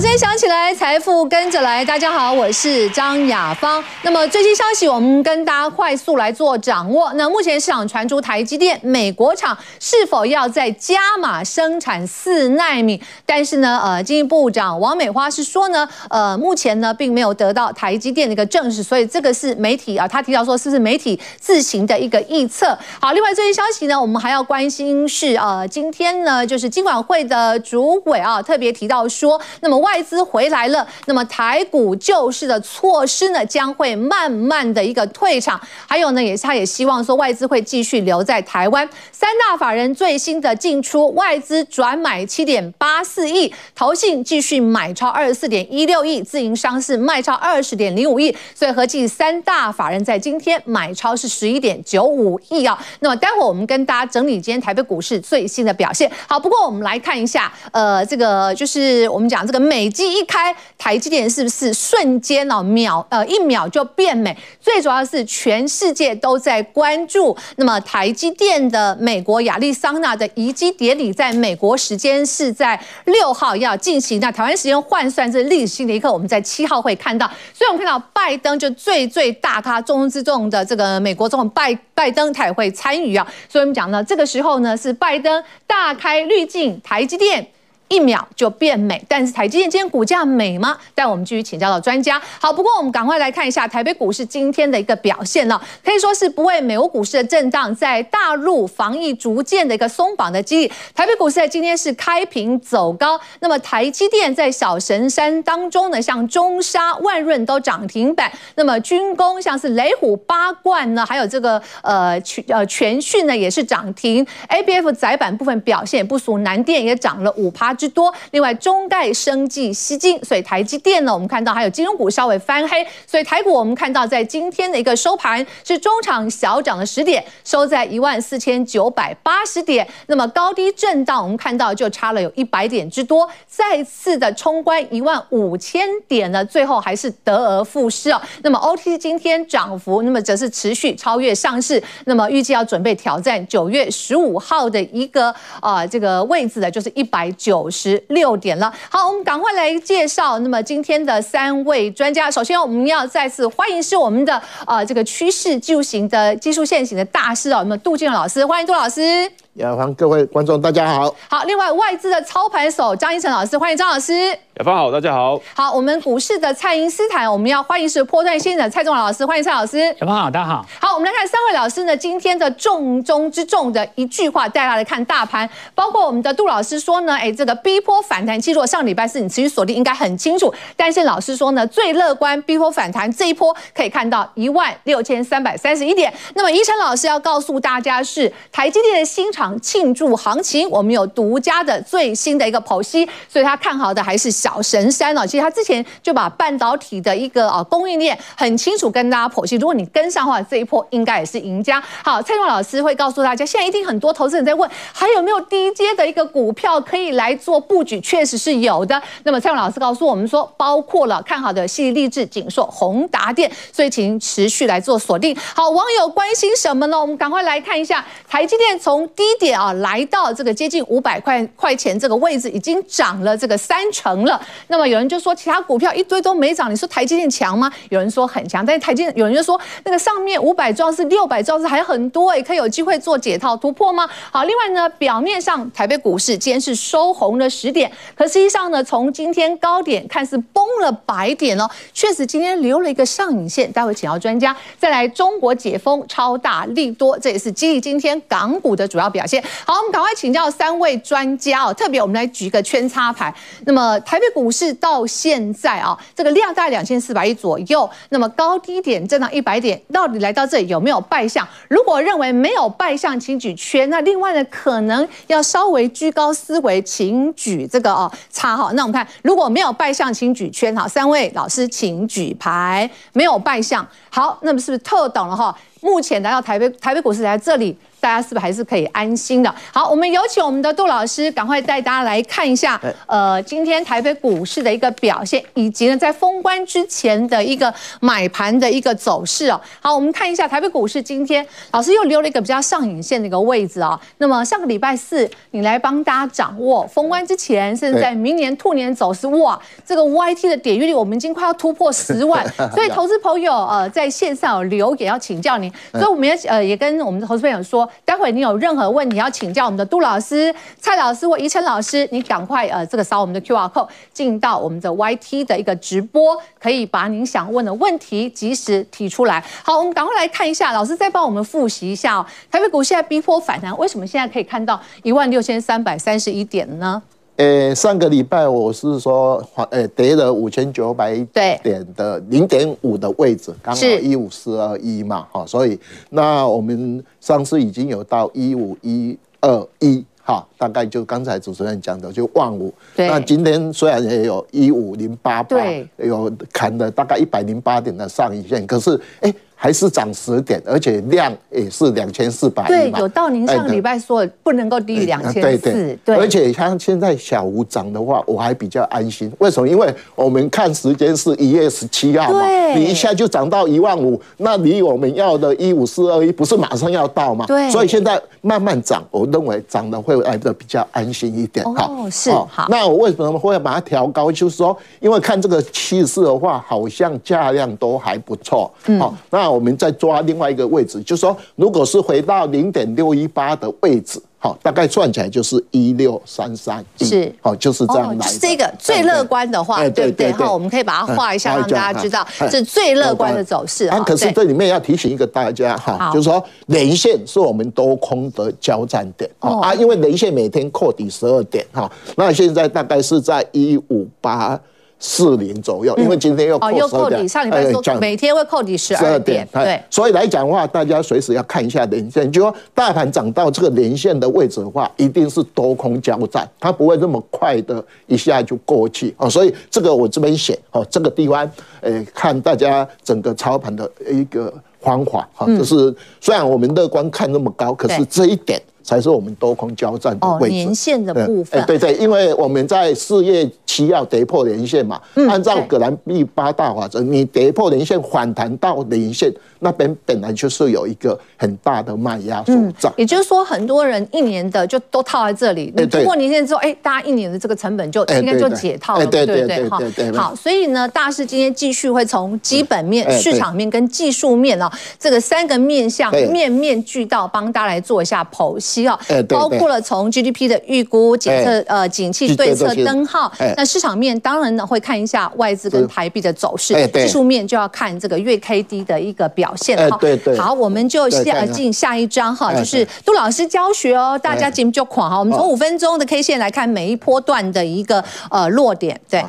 掌声响起来，财富跟着来。大家好，我是张雅芳。那么最新消息，我们跟大家快速来做掌握。那目前市场传出台积电美国厂是否要再加码生产四奈米？但是呢，呃，经济部长王美花是说呢，呃，目前呢并没有得到台积电的一个证实，所以这个是媒体啊，他提到说是不是媒体自行的一个臆测？好，另外最新消息呢，我们还要关心是呃，今天呢就是金管会的主委啊特别提到说，那么。外外资回来了，那么台股救市的措施呢，将会慢慢的一个退场。还有呢，也是他也希望说外资会继续留在台湾。三大法人最新的进出，外资转买七点八四亿，投信继续买超二十四点一六亿，自营商是卖超二十点零五亿，所以合计三大法人在今天买超是十一点九五亿啊。那么待会我们跟大家整理今天台北股市最新的表现。好，不过我们来看一下，呃，这个就是我们讲这个。美美机一开，台积电是不是瞬间哦秒呃一秒就变美？最主要是全世界都在关注。那么台积电的美国亚利桑那的移机典礼，在美国时间是在六号要进行。那台湾时间换算这历史性的一刻，我们在七号会看到。所以我们看到拜登就最最大咖重中之重的这个美国总统拜拜登，他也会参与啊。所以我们讲呢，这个时候呢是拜登大开滤镜，台积电。一秒就变美，但是台积电今天股价美吗？但我们继续请教到专家。好，不过我们赶快来看一下台北股市今天的一个表现了，可以说是不为美国股市的震荡，在大陆防疫逐渐的一个松绑的激励，台北股市在今天是开平走高。那么台积电在小神山当中呢，像中沙、万润都涨停板。那么军工像是雷虎、八冠呢，还有这个呃全呃全讯呢也是涨停。ABF 载板部分表现也不俗，南电也涨了五趴。之多，另外中概生技、矽晶，所以台积电呢，我们看到还有金融股稍微翻黑，所以台股我们看到在今天的一个收盘是中场小涨了十点，收在一万四千九百八十点。那么高低震荡，我们看到就差了有一百点之多，再次的冲关一万五千点呢，最后还是得而复失哦。那么 OTC 今天涨幅，那么则是持续超越上市，那么预计要准备挑战九月十五号的一个啊、这个位置的，就是一百九。十六点了，好，我们赶快来介绍。那么今天的三位专家，首先我们要再次欢迎是我们的啊、呃、这个趋势技术型的技术线型的大师哦，那么杜建老师，欢迎杜老师。也欢迎，各位观众大家好。好，另外外资的操盘手张一晨老师，欢迎张老师。雅芳好，大家好。好，我们股市的蔡英斯坦，我们要欢迎是波段先生蔡仲老师，欢迎蔡老师。雅芳好，大家好。好，我们来看三位老师呢，今天的重中之重的一句话，带大家来看大盘，包括我们的杜老师说呢，哎，这个逼坡反弹，其实我上礼拜四你持续锁定应该很清楚，但是老师说呢，最乐观逼坡反弹这一波可以看到一万六千三百三十一点。那么贻程老师要告诉大家是台积电的新厂庆祝行情，我们有独家的最新的一个剖析，所以他看好的还是小神山哦。其实他之前就把半导体的一个啊供应链很清楚跟大家剖析，如果你跟上的话，这一波应该也是赢家。好，蔡仲老师会告诉大家，现在一定很多投资人在问，还有没有低阶的一个股票可以来做布局？确实是有的。那么蔡仲老师告诉我们说，包括了看好的矽力、智、景硕、宏达电，所以请持续来做锁定。好，网友关心什么呢？我们赶快来看一下台积电从低点啊来到这个接近五百块块钱这个位置，已经涨了这个三成了。那么有人就说其他股票一堆都没涨，你说台积电强吗？有人说很强，但是台积电有人就说那个上面五百壮士、六百壮士还很多诶，可以有机会做解套突破吗？好，另外呢，表面上台北股市今天是收红了十点，可实际上呢，从今天高点看似崩了百点哦，确实今天留了一个上影线。待会请教专家。再来，中国解封超大利多，这也是激励今天港股的主要表现。好，我们赶快请教三位专家哦，特别我们来举一个圈叉牌。那么台北股市到现在啊，这个量大概两千四百亿左右，那么高低点震荡一百点，到底来到这里有没有败相？如果认为没有败相，请举圈。那另外呢，可能要稍微居高思维，请举这个哦叉哈。那我们看，如果没有败相，请举圈哈。三位老师请举牌，没有败相。好，那么是不是特等了哈？目前来到台北台北股市来这里。大家是不是还是可以安心的？好，我们有请我们的杜老师，赶快带大家来看一下，呃，今天台北股市的一个表现，以及呢在封关之前的一个买盘的一个走势哦。好，我们看一下台北股市今天，老师又留了一个比较上影线的一个位置哦。那么上个礼拜四，你来帮大家掌握封关之前，甚至在明年兔年走势，哇，这个 YT 的点阅率我们已经快要突破十万，所以投资朋友呃在线上有留言要请教您，所以我们也呃也跟我们的投资朋友说，待会你有任何问题要请教我们的杜老师、蔡老师或宜晨老师，你赶快呃这个扫我们的 QR code 进到我们的 YT 的一个直播，可以把您想问的问题及时提出来。好，我们赶快来看一下，老师再帮我们复习一下哦。台北股现在逼迫反弹，为什么现在可以看到一万六千三百三十一点呢？呃，上个礼拜我是说，呃，跌了五千九百点的零点五的位置，刚好一五四二一嘛，哈，所以那我们上次已经有到一五一二一，哈，大概就刚才主持人讲的就万五。那今天虽然也有一五零八八，有砍了大概一百零八点的上影线，可是，哎、欸。还是涨十点，而且量也是两千四百亿。对，有到您上个礼拜说不能够低于两千四。对对对。而且像现在小五涨的话，我还比较安心。为什么？因为我们看时间是一月十七号嘛，你一下就涨到一万五，那离我们要的一五四二一不是马上要到吗？对。所以现在慢慢涨，我认为涨的会来的比较安心一点。哦，是好。那我为什么会把它调高？就是说，因为看这个气势的话，好像价量都还不错。嗯。好，那。我们再抓另外一个位置，就是说，如果是回到零点六一八的位置，好，大概算起来就是一六三三，是，好，就是这样来的。哦，这个最乐观的话，对不对？好，我们可以把它画一下，让大家知道是最乐观的走势。可是这里面要提醒一个大家哈，就是说，连线是我们多空的交战点啊，因为连线每天扣底十二点哈，那现在大概是在一五八。四零左右，因为今天又扣十二点，哦，又扣底，上礼拜说每天会扣底十二点，对，所以来讲的话，大家随时要看一下连线，就说大盘涨到这个连线的位置的话，一定是多空交战，它不会那么快的一下就过去哦，所以这个我这边写哦，这个地方，诶，看大家整个操盘的一个方法哈，就是虽然我们乐观看那么高，可是这一点。才是我们多空交战的位置。年线的部分，对对，因为我们在四月七要跌破年线嘛，按照葛兰碧八大法则，你跌破年线反弹到年线那边，本来就是有一个很大的卖压所在。也就是说，很多人一年的就都套在这里，你突破年线之后，哎，大家一年的这个成本就应该就解套了，对对对，哈。好，所以呢，大师今天继续会从基本面、市场面跟技术面啊，这个三个面向面面俱到，帮大家来做一下剖析。包括了从 GDP 的预估、检测呃景气对策灯号，那市场面当然呢会看一下外资跟台币的走势，技术面就要看这个月 K D 的一个表现哈。好，我们就下进下一章哈，就是杜老师教学哦，大家节目就狂哈。我们从五分钟的 K 线来看每一波段的一个呃落点，对。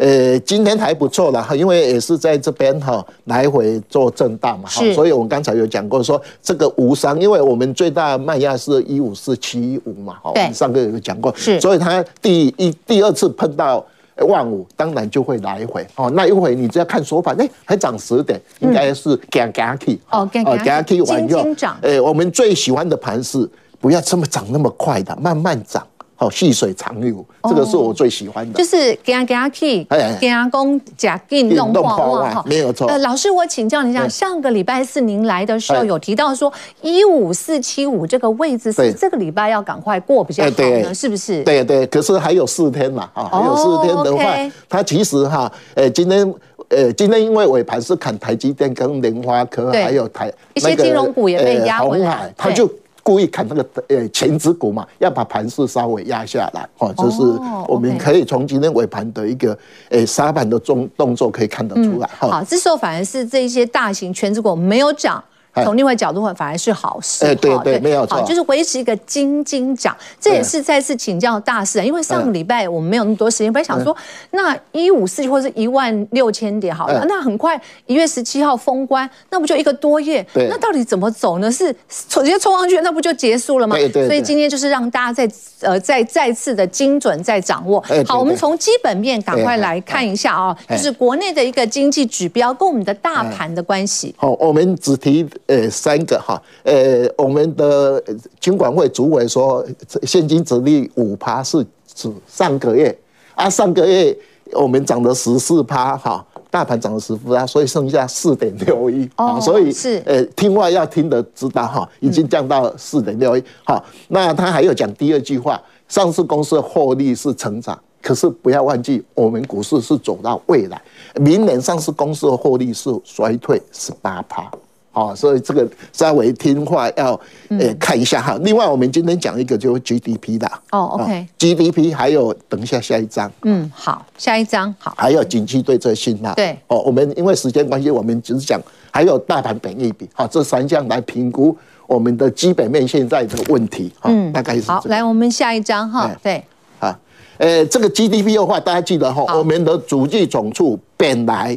呃，今天还不错啦，因为也是在这边哈来回做震荡嘛，哈，所以我们刚才有讲过说这个无伤，因为我们最大卖压是一五四七五嘛，哈，我们上个有讲过，是，所以它第一第二次碰到万五，当然就会来回，哦，那一会你只要看手法，哎，还涨十点，应该是夹夹起，哦，夹夹起完以后，呃，我们最喜欢的盘是不要这么涨那么快的，慢慢涨。好，细水长流，这个是我最喜欢的。就是给他给他去，给他讲假给弄化哈，没有错。呃，老师，我请教你一下，上个礼拜四您来的时候有提到说一五四七五这个位置是这个礼拜要赶快过比较好呢，是不是？对对，可是还有四天嘛，啊，还有四天的话，它其实哈，呃，今天呃，今天因为尾盘是砍台积电跟联发科，还有台一些金融股也被压回来，他就。故意砍那个呃前指股嘛，要把盘势稍微压下来，哈，这是我们可以从今天尾盘的一个诶杀盘的动动作可以看得出来。好，这时候反而是这一些大型全指股没有涨。从另外角度看，反而是好事。哎，对对，没有错，就是维持一个金金涨。这也是再次请教大师啊，因为上个礼拜我们没有那么多时间，本来想说那一五四或者一万六千点好了，那很快一月十七号封关，那不就一个多月？那到底怎么走呢？是直接冲上去，那不就结束了吗？所以今天就是让大家再呃再再次的精准再掌握。好，我们从基本面赶快来看一下啊，就是国内的一个经济指标跟我们的大盘的关系。好，我们只提。呃三个哈，呃我们的金管会主委说现金殖利率五趴是指上个月啊，上个月我们涨了十四趴哈。大盘涨了十分啊，所以剩下四点六一啊，所以是呃听话要听得知道哈，已经降到四点六一好。那他还有讲第二句话，上市公司的获利是成长，可是不要忘记我们股市是走到未来，明年上市公司的获利是衰退十八趴。好，所以这个稍微听话要呃看一下哈。另外，我们今天讲一个就是 GDP 的哦，OK，GDP 还有等一下下一章。嗯，好，下一章好。还有景气对策信号。对，哦，我们因为时间关系，我们只是讲还有大盘本益比，好，这三项来评估我们的基本面现在的问题。嗯，大概是好。来，我们下一章哈。对，啊，呃，这个 GDP 的话，大家记得哈，我们的主计总处本来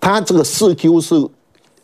它这个四 Q 是。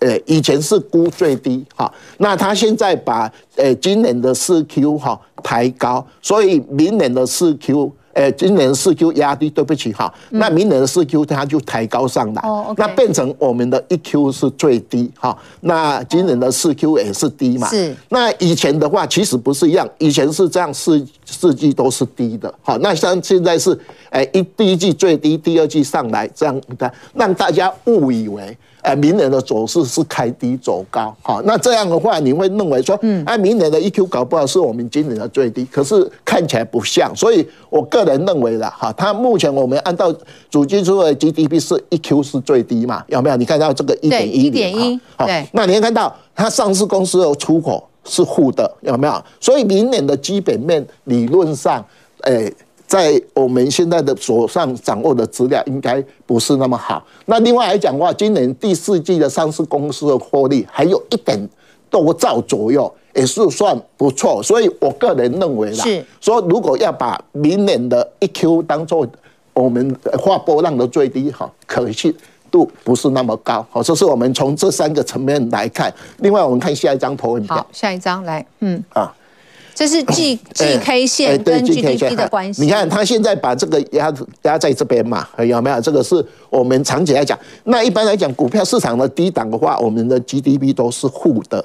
呃，以前是估最低哈，那他现在把呃今年的四 Q 哈抬高，所以明年的四 Q，呃，今年的四 Q 压低，对不起哈，那明年的四 Q 它就抬高上来，那变成我们的一 Q 是最低哈，那今年的四 Q 也是低嘛，是，那以前的话其实不是一样，以前是这样四四季都是低的，好，那像现在是，哎，一第一季最低，第二季上来这样的，让大家误以为。哎，明年的走势是开低走高，好，那这样的话，你会认为说，嗯，哎，明年的 EQ 搞不好是我们今年的最低，可是看起来不像，所以我个人认为啦，哈，它目前我们按照主基出的 GDP 是 EQ 是最低嘛，有没有？你看到这个一点一，一点一，好，那你会看到它上市公司的出口是负的，有没有？所以明年的基本面理论上，哎。在我们现在的手上掌握的资料，应该不是那么好。那另外来讲的话，今年第四季的上市公司的获利还有一点多兆左右，也是算不错。所以我个人认为啦，是说如果要把明年的一 Q 当做我们划波浪的最低哈，可信度不是那么高。好，这是我们从这三个层面来看。另外，我们看下一张投影表。好，下一张来，嗯啊。这是 G G K 线跟 GDP 的关系。你看，他现在把这个压压在这边嘛，有没有？这个是我们长期来讲。那一般来讲，股票市场的低档的话，我们的 GDP 都是负的，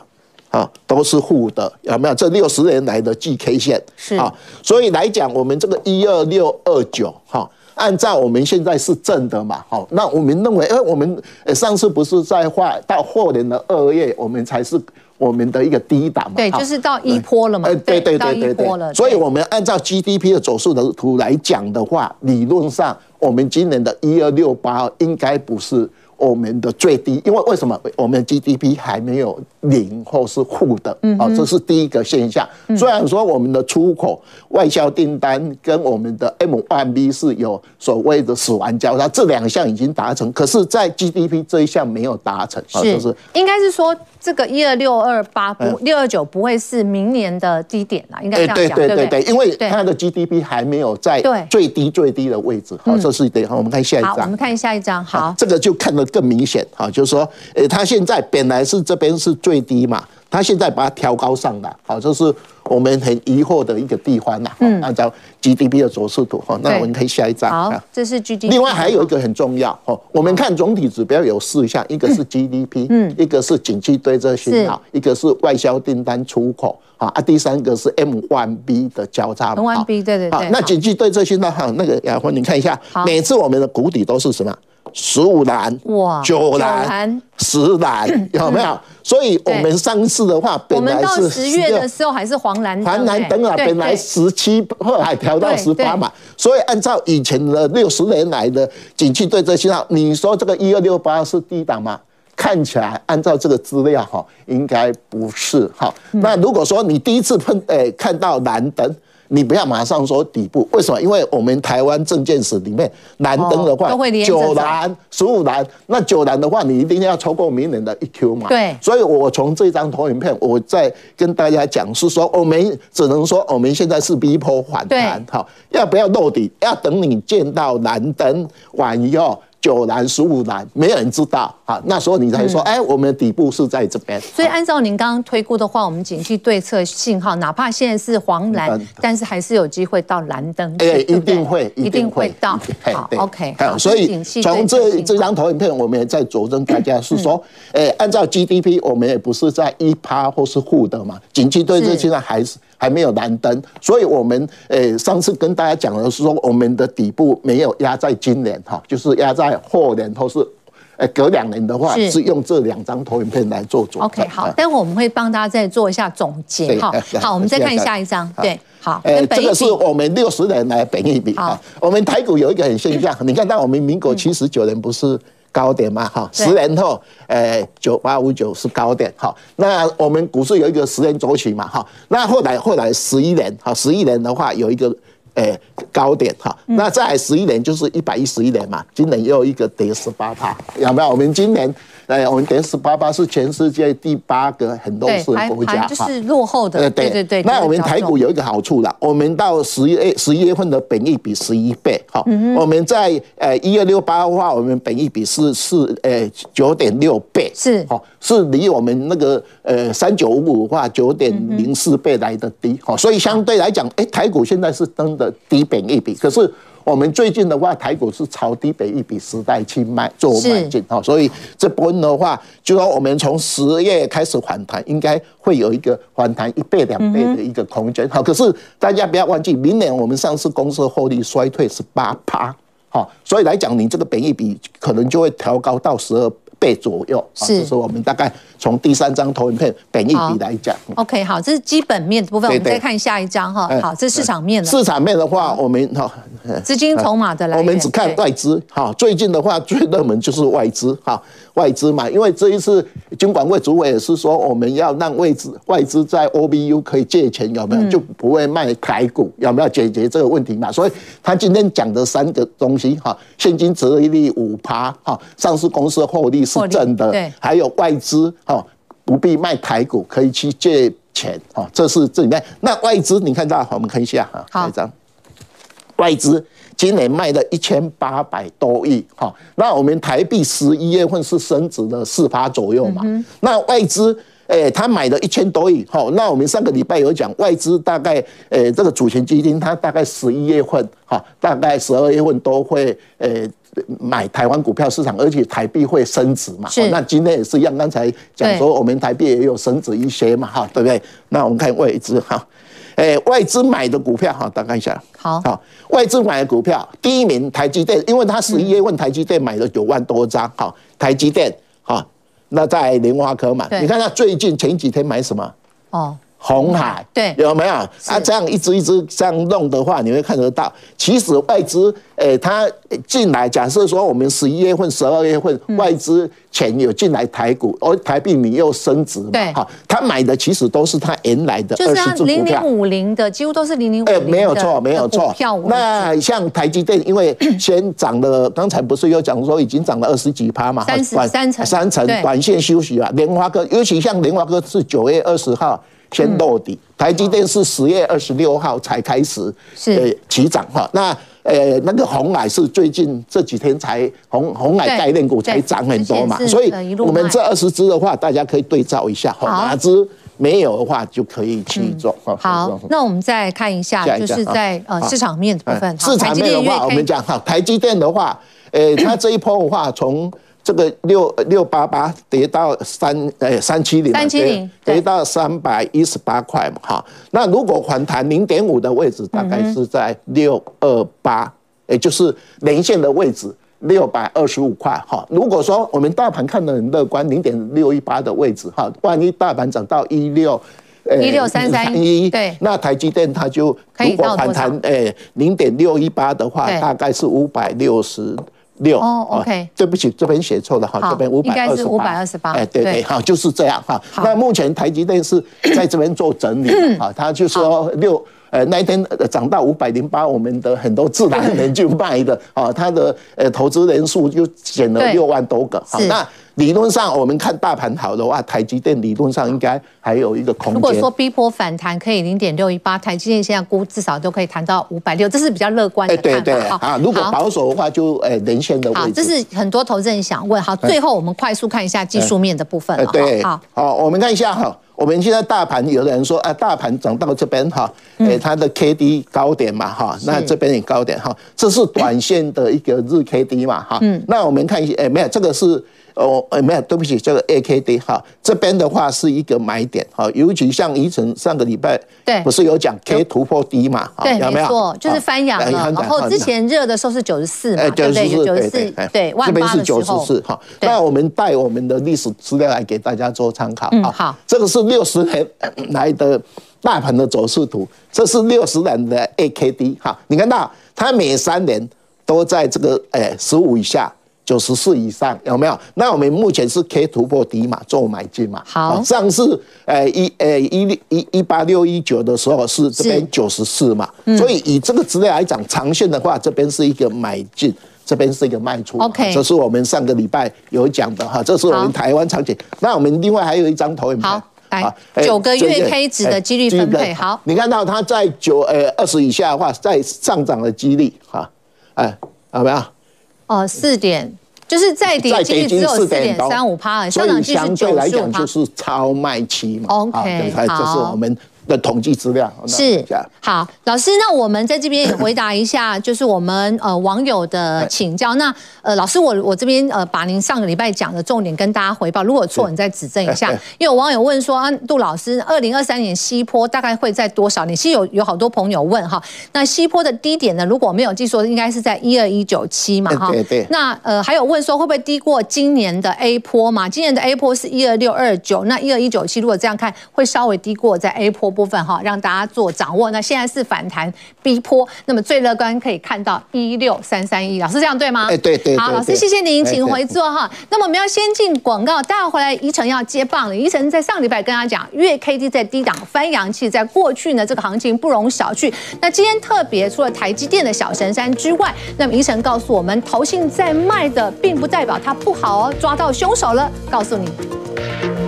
啊，都是负的，有没有？这六十年来的 G K 线是啊，所以来讲，我们这个一二六二九，哈，按照我们现在是正的嘛，好，那我们认为，哎，我们上次不是在画到后年的二月，我们才是。我们的一个低档嘛，对，就是到一波了嘛，对对对对对，所以我们按照 GDP 的走势的图来讲的话，理论上我们今年的一二六八应该不是。我们的最低，因为为什么我们 GDP 还没有零或是负的啊？这是第一个现象。虽然说我们的出口外销订单跟我们的 M1B 是有所谓的死亡交叉，这两项已经达成，可是，在 GDP 这一项没有达成啊。是，应该是说这个一二六二八不六二九不会是明年的低点啦，应该这样讲，对对对对，因为它的 GDP 还没有在最低最低的位置。好，这是对。好，我们看下一张。我们看下一张。好，这个就看得更明显哈，就是说，诶，它现在本来是这边是最低嘛，它现在把它调高上来，好，这是我们很疑惑的一个地方呐。嗯，按照 GDP 的走势图哈，那我们可以下一张。好，这是 GDP。另外还有一个很重要哦，我们看总体指标有四项，一个是 GDP，嗯，一个是景气对这信号，一个是外销订单出口，啊，第三个是 M1B 的交叉。M1B 对对对。那景气对这些呢哈，那个雅芬你看一下，每次我们的谷底都是什么？十五蓝哇，九蓝，十蓝 有没有？所以我们上次的话，本来是十月的时候还是黄蓝黄蓝灯啊，本来十七，后来调到十八嘛。所以按照以前的六十年来的景气对这信号，你说这个一二六八是低档吗？看起来按照这个资料哈，应该不是哈。那如果说你第一次碰诶看到蓝灯。你不要马上说底部，为什么？因为我们台湾证券史里面蓝灯的话，九蓝、十五蓝，那九蓝的话，你一定要超过明年的一 Q 嘛。对。所以我从这张投影片，我再跟大家讲是说，我们只能说我们现在是逼迫反弹，好，要不要落底？要等你见到蓝灯完以后。九蓝、十五蓝，没有人知道啊。那时候你才说，哎、嗯，我们的底部是在这边。所以按照您刚刚推估的话，我们景气对策信号，哪怕现在是黄蓝，嗯、但是还是有机会到蓝灯。哎，一定会，一定会到。好，OK。好，所以从这这张投影片，我们也在佐证大家是说，哎、嗯，按照 GDP，我们也不是在一趴或是负的嘛，景气对策现在还是。还没有蓝灯，所以我们诶上次跟大家讲的是说，我们的底部没有压在今年哈，就是压在后年或是诶隔两年的话，是用这两张投影片来做主。OK，好，待会我们会帮大家再做一下总结哈。好，我们再看下一张，对，好，诶，这个是我们六十年来本一比哈。我们台股有一个很现象，你看到我们民国七十九年不是？高点嘛，哈，十年后，诶，九八五九是高点，哈。那我们股市有一个十年周期嘛，哈。那后来后来十一年，哈，十一年的话有一个诶高点，哈。那再十一年就是一百一十一年嘛，今年又有一个跌十八趴，有没有？我们今年。哎，我们跌十八八是全世界第八个很弱势的国家，就是落后的。对对对。那我们台股有一个好处啦，我们到十一月十一月份的本益比十一倍，哈。我们在呃一二六八的话，我们本益比是是呃九点六倍，是哈，是离我们那个呃三九五五的话九点零四倍来的低，哈。所以相对来讲，哎，台股现在是真的低本益比，可是。我们最近的话，台股是超低本益比时代去卖做买进哈，所以这波的话，就说我们从十月开始反弹，应该会有一个反弹一倍两倍的一个空间。好，可是大家不要忘记，明年我们上市公司获利衰退是八趴，好，所以来讲，你这个本益比可能就会调高到十二倍左右。是，这是我们大概从第三张投影片本益比来讲。OK，好，这是基本面的部分，我们再看下一张哈。好，这是市场面的。市场面的话，我们哈。资金筹码的来，我们只看外资哈。最近的话，最热门就是外资哈，外资嘛，因为这一次金管会主委也是说，我们要让外资外资在 OBU 可以借钱，有没有就不会卖台股，有没有解决这个问题嘛？所以他今天讲的三个东西哈，现金折利率五趴哈，上市公司获利是正的，对，还有外资哈不必卖台股，可以去借钱啊，这是这里面。那外资你看到，我们看一下哈，好一张。外资今年卖了一千八百多亿，哈，那我们台币十一月份是升值了四趴左右嘛，那外资，诶，他买了一千多亿，好，那我们上个礼拜有讲外资大概，诶，这个主权基金它大概十一月份，哈，大概十二月份都会，诶，买台湾股票市场，而且台币会升值嘛，那今天也是一样，刚才讲说我们台币也有升值一些嘛，哈，对不对？那我们看外资，哈。诶，外资买的股票哈，大家看一下。好，好，外资买的股票，第一名台积电，因为他十一月份台积电买了九万多张，好，台积电，好，那在莲花科嘛，你看他最近前几天买什么？哦。鸿海对，有没有啊？这样一支一支这样弄的话，你会看得到。其实外资诶，它进来，假设说我们十一月份、十二月份外资钱有进来台股，而台币你又升值嘛，对，好，他买的其实都是他原来的二十只股票，零零五零的几乎都是零零五零。诶，没有错，没有错。那像台积电，因为先涨了，刚才不是有讲说已经涨了二十几趴嘛，三十三成，三成，短线休息啊。联发科，尤其像联发科是九月二十号。先落底，台积电是十月二十六号才开始呃起涨哈，那呃那个红海是最近这几天才红红海概念股才涨很多嘛，所以我们这二十只的话，大家可以对照一下，哪只没有的话就可以去做。好，那我们再看一下，就是在呃市场面的部分，市场面的话，我们讲哈，台积电的话，呃，它这一波的话从。这个六六八八跌到三诶三七零，三七零跌到三百一十八块嘛哈。那如果反弹零点五的位置，大概是在六二八，也就是连线的位置六百二十五块哈。如果说我们大盘看得很乐观，零点六一八的位置哈，万一大盘涨到一六一六三三一，对，那台积电它就如果反弹诶零点六一八的话，大概是五百六十。六哦，OK，对不起，这边写错了哈，这边五百二十八，五百二十八，哎，对对，好，就是这样哈。那目前台积电是在这边做整理啊，他就说六，呃，那一天涨到五百零八，我们的很多自然人就卖的啊，他的呃投资人数就减了六万多个。好，那理论上我们看大盘好的话，台积电理论上应该还有一个空间。如果说逼迫反弹可以零点六一八，台积电现在估至少都可以谈到五百六，这是比较乐观的看法。对对啊，如果保守的话就呃连线的位置。好，这是很多投资人想问。好，最后我们快速看一下技术面的部分了。对，好，好，我们看一下哈。我们现在大盘，有的人说啊，大盘涨到这边哈，诶，它的 K D 高点嘛哈，那这边也高点哈，这是短线的一个日 K D 嘛哈，那我们看一下，诶，没有，这个是。哦，哎，没有，对不起，这个 A K D 哈，这边的话是一个买点哈，尤其像宜晨上个礼拜对，不是有讲 K 突破低嘛？对，没错，就是翻阳了。然后之前热的时候是九十四嘛，对不对？九十四，对，万八的时候。这边是九十四哈。那我们带我们的历史资料来给大家做参考。啊，好。这个是六十年来的大盘的走势图，这是六十年的 A K D 哈。你看到它每三年都在这个哎十五以下。九十四以上有没有？那我们目前是 K 突破底嘛，做买进嘛。好，上次呃一呃一一一八六一九的时候是这边九十四嘛，所以以这个资料来讲，长线的话，这边是一个买进，这边是一个卖出。OK，这是我们上个礼拜有讲的哈，这是我们台湾场景。那我们另外还有一张投影盘，好，来九个月 K 值的几率分配。好，你看到它在九呃二十以下的话，在上涨的几率哈，哎，有没有？哦，四点，就是再跌几率只有四点三五趴，上涨几率是九十五趴，就是超卖期嘛。OK，好，这是我们。的统计资料是好，老师，那我们在这边也回答一下，就是我们呃网友的请教。那呃老师，我我这边呃把您上个礼拜讲的重点跟大家回报，如果错你再指正一下。因为有网友问说，啊，杜老师，二零二三年西坡大概会在多少年？其实有有好多朋友问哈，那西坡的低点呢？如果我没有记错，应该是在一二一九七嘛哈。对对。那呃还有问说会不会低过今年的 A 坡嘛？今年的 A 坡是一二六二九，那一二一九七如果这样看，会稍微低过在 A 波。部分哈，让大家做掌握。那现在是反弹逼坡，那么最乐观可以看到一六三三一，老师这样对吗？哎，对对。好，老师谢谢您，请回座哈。那么我们要先进广告，待会回来，宜晨要接棒了。宜晨在上礼拜跟大家讲，月 K D 在低档翻阳气，在过去呢这个行情不容小觑。那今天特别除了台积电的小神山之外，那么宜晨告诉我们，投信在卖的，并不代表它不好哦，抓到凶手了，告诉你。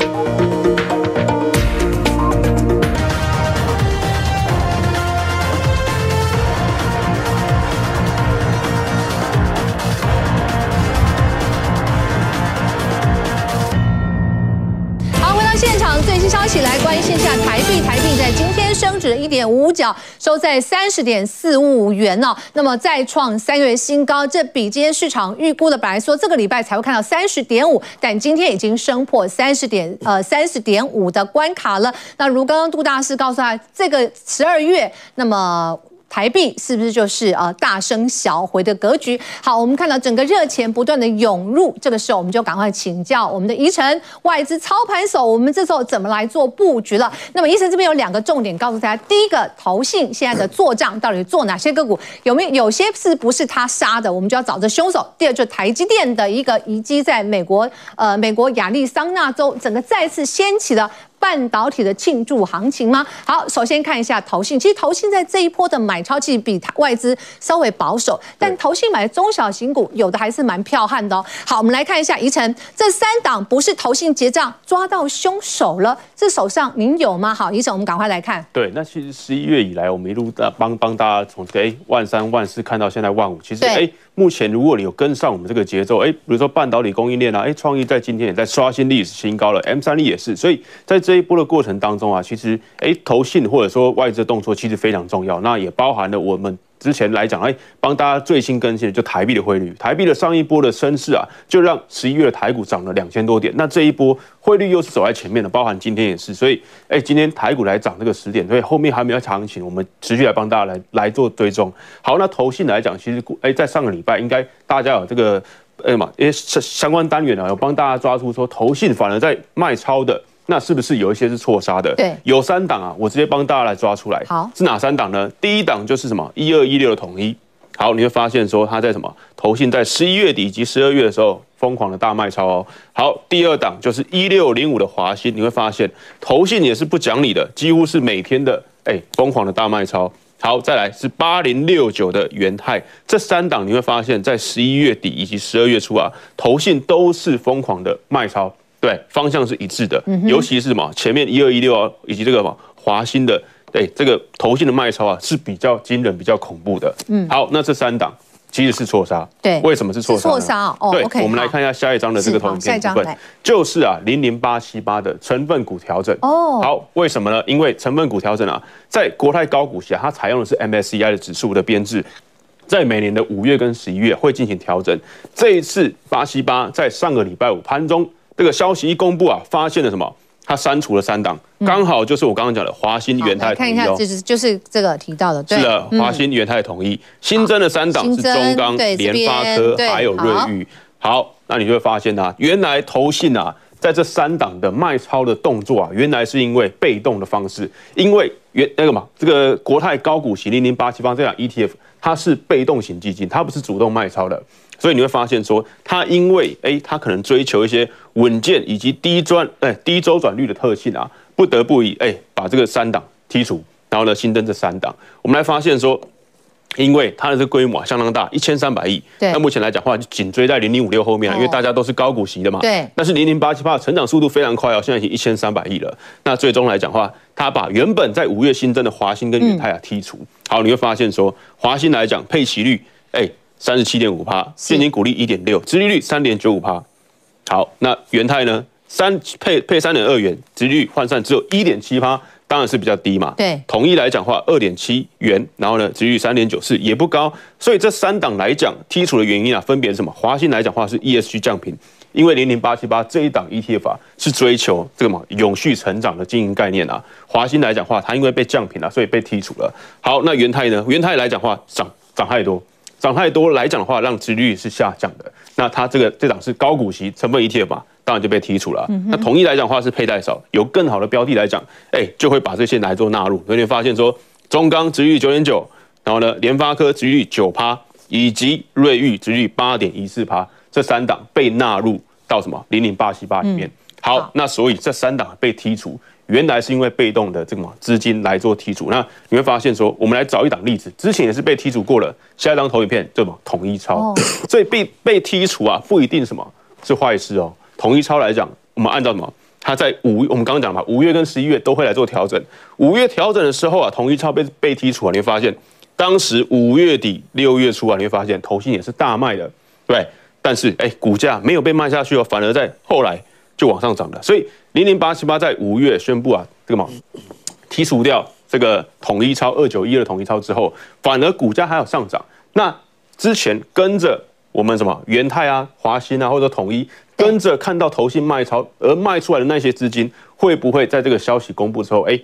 最新消息来关心一下台币，台币在今天升值一点五角，收在三十点四五元哦。那么再创三月新高，这比今天市场预估的本来说这个礼拜才会看到三十点五，但今天已经升破三十点呃三十点五的关卡了。那如刚刚杜大师告诉他，这个十二月那么。台币是不是就是呃大升小回的格局？好，我们看到整个热钱不断的涌入，这个时候我们就赶快请教我们的宜晨外资操盘手，我们这时候怎么来做布局了？那么宜晨这边有两个重点告诉大家：第一个，投信现在的做账到底做哪些个股？有没有有些是不是他杀的？我们就要找这凶手。第二，就台积电的一个遗迹在美国呃美国亚利桑那州，整个再次掀起了。半导体的庆祝行情吗？好，首先看一下投信。其实投信在这一波的买超，其实比外资稍微保守，但投信买的中小型股有的还是蛮彪悍的哦。好，我们来看一下宜晨，这三档不是投信结账抓到凶手了，这手上您有吗？好，宜晨，我们赶快来看。对，那其实十一月以来，我们一路的帮帮大家从这个哎万三万四看到现在万五，其实哎。目前，如果你有跟上我们这个节奏，哎，比如说半导体供应链啊，哎，创意在今天也在刷新历史新高了，M 三力也是，所以在这一波的过程当中啊，其实哎，投信或者说外资的动作其实非常重要，那也包含了我们。之前来讲，哎，帮大家最新更新的就台币的汇率，台币的上一波的升势啊，就让十一月的台股涨了两千多点。那这一波汇率又是走在前面的，包含今天也是，所以，哎，今天台股来涨这个十点，所以后面还没有行情，我们持续来帮大家来来做追踪。好，那投信来讲，其实，哎，在上个礼拜应该大家有这个，哎嘛，因为相关单元啊，有帮大家抓出说，投信反而在卖超的。那是不是有一些是错杀的？对，有三档啊，我直接帮大家来抓出来。好，是哪三档呢？第一档就是什么一二一六的统一。好，你会发现说它在什么投信在十一月底及十二月的时候疯狂的大卖超哦。好，第二档就是一六零五的华新，你会发现投信也是不讲理的，几乎是每天的哎疯狂的大卖超。好，再来是八零六九的元泰，这三档你会发现在十一月底以及十二月初啊，投信都是疯狂的卖超，对，方向是一致的，嗯、尤其是什么前面一二一六啊，以及这个什么华新的，对，这个投信的卖超啊是比较惊人、比较恐怖的。嗯，好，那这三档。其实是错杀，对，为什么是错杀？错杀哦，对，okay, 我们来看一下下一张的这个投影片部分，就是啊，零零八七八的成分股调整。哦，好，为什么呢？因为成分股调整啊，在国泰高股息啊，它采用的是 MSCI 的指数的编制，在每年的五月跟十一月会进行调整。这一次八七八在上个礼拜五盘中这个消息一公布啊，发现了什么？他删除了三档，刚好就是我刚刚讲的华新、元泰、统一。看一下，就是就是这个提到的，对是的，华新、元泰、统一新增的三档是中钢、联发科还有瑞昱。好，那你就会发现啊，原来投信啊，在这三档的卖超的动作啊，原来是因为被动的方式，因为原那个嘛，这个国泰高股息零零八七方这档 ETF，它是被动型基金，它不是主动卖超的。所以你会发现说，它因为哎，它可能追求一些稳健以及低转哎低周转率的特性啊，不得不以哎把这个三档剔除，然后呢新增这三档。我们来发现说，因为它的这个规模相当大，一千三百亿。对。那目前来讲的话，就紧追在零零五六后面了，因为大家都是高股息的嘛。对。但是零零八七八成长速度非常快哦，现在已经一千三百亿了。那最终来讲的话，它把原本在五月新增的华兴跟元泰啊剔除。好，你会发现说，华兴来讲配息率哎。三十七点五趴，现金股利一点六，殖利率三点九五趴。好，那元泰呢？三配配三点二元，殖利率换算只有一点七趴，当然是比较低嘛。对，统一来讲话二点七元，然后呢，殖利率三点九四，也不高。所以这三档来讲，剔除的原因啊，分别是什么？华新来讲话是 ESG 降频，因为零零八七八这一档 ETF 啊，是追求这个嘛永续成长的经营概念啊。华新来讲话，它因为被降频了，所以被剔除了。好，那元泰呢？元泰来讲话涨涨太多。涨太多来讲的话，让殖利率是下降的。那它这个这档是高股息成分 ETF 嘛，当然就被剔除了。那统一来讲的话是佩戴少，有更好的标的来讲，哎，就会把这些来做纳入。所以你发现说，中钢殖利率九点九，然后呢，联发科殖利率九趴，以及瑞昱殖利率八点一四趴，这三档被纳入到什么零零八七八里面。好，那所以这三档被剔除。原来是因为被动的这个嘛资金来做剔除，那你会发现说，我们来找一档例子，之前也是被剔除过了。下一张投影片，对吗？统一超，所以被被剔除啊，不一定什么是坏事哦。统一超来讲，我们按照什么？它在五，我们刚刚讲嘛，五月跟十一月都会来做调整。五月调整的时候啊，统一超被被剔除啊，你会发现当时五月底六月初啊，你会发现投信也是大卖的，对。但是哎，股价没有被卖下去哦，反而在后来就往上涨了，所以。零零八七八在五月宣布啊，这个嘛，剔除掉这个统一超二九一二的统一超之后，反而股价还有上涨。那之前跟着我们什么元泰啊、华新啊，或者统一跟着看到投信卖超而卖出来的那些资金，会不会在这个消息公布之后，哎，